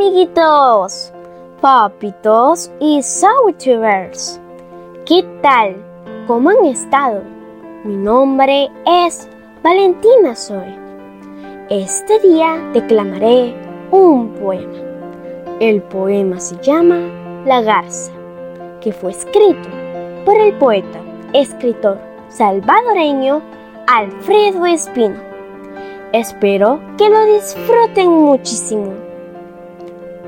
amiguitos, papitos y Soutubers. ¿Qué tal? ¿Cómo han estado? Mi nombre es Valentina Zoe. Este día declamaré un poema. El poema se llama La Garza, que fue escrito por el poeta, escritor salvadoreño Alfredo Espino. Espero que lo disfruten muchísimo.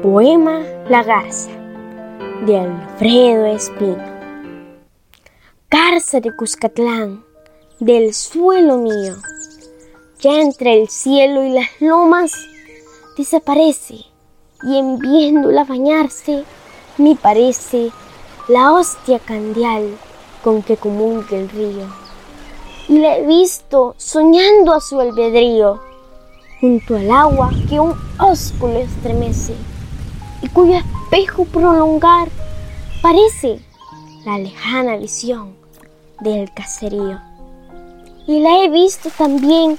Poema La Garza de Alfredo Espino. Garza de Cuscatlán, del suelo mío, ya entre el cielo y las lomas desaparece y en viéndola bañarse me parece la hostia candial con que comunica el río. Y la he visto soñando a su albedrío junto al agua que un ósculo estremece y cuyo espejo prolongar parece la lejana visión del caserío. Y la he visto también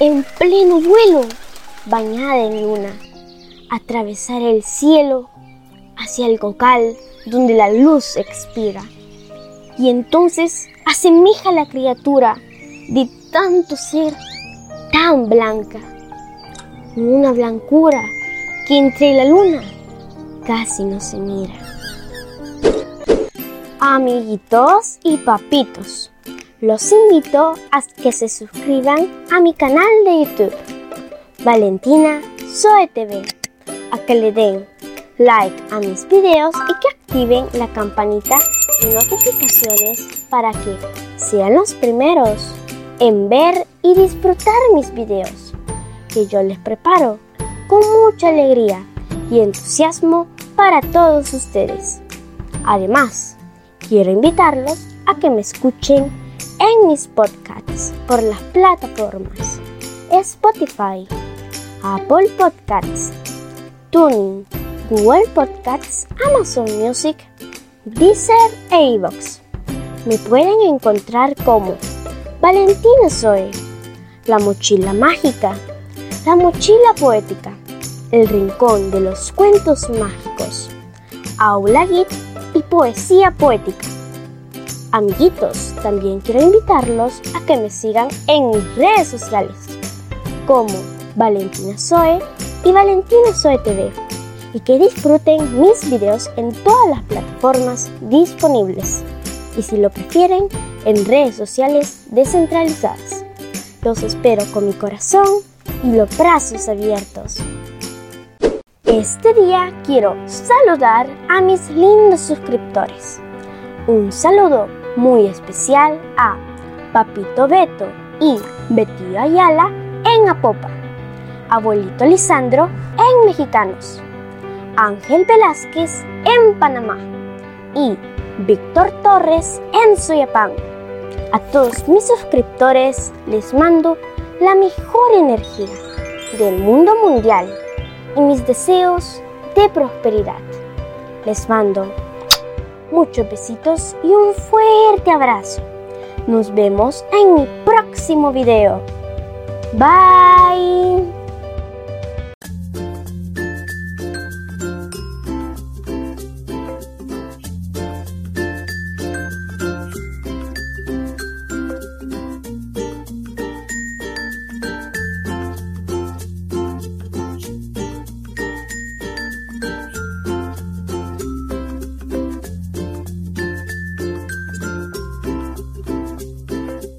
en pleno vuelo, bañada en luna, atravesar el cielo hacia el cocal donde la luz expira. Y entonces asemeja la criatura de tanto ser tan blanca, una blancura que entre la luna casi no se mira. Amiguitos y papitos, los invito a que se suscriban a mi canal de YouTube, Valentina Zoe TV, a que le den like a mis videos y que activen la campanita de notificaciones para que sean los primeros en ver y disfrutar mis videos, que yo les preparo con mucha alegría y entusiasmo para todos ustedes. Además, quiero invitarlos a que me escuchen en mis podcasts por las plataformas Spotify, Apple Podcasts, Tuning, Google Podcasts, Amazon Music, Deezer e iVoox. Me pueden encontrar como Valentina Zoe, La Mochila Mágica, La Mochila Poética, El Rincón de los Cuentos Mágicos, Aula Git y Poesía Poética. Amiguitos, también quiero invitarlos a que me sigan en mis redes sociales como Valentina Zoe y Valentina Zoe TV y que disfruten mis videos en todas las plataformas disponibles y si lo prefieren en redes sociales descentralizadas. Los espero con mi corazón y los brazos abiertos. Este día quiero saludar a mis lindos suscriptores. Un saludo muy especial a Papito Beto y Betío Ayala en Apopa, Abuelito Lisandro en Mexicanos, Ángel Velázquez en Panamá y Víctor Torres en Soyapán. A todos mis suscriptores les mando la mejor energía del mundo mundial y mis deseos de prosperidad. Les mando muchos besitos y un fuerte abrazo. Nos vemos en mi próximo video. Bye.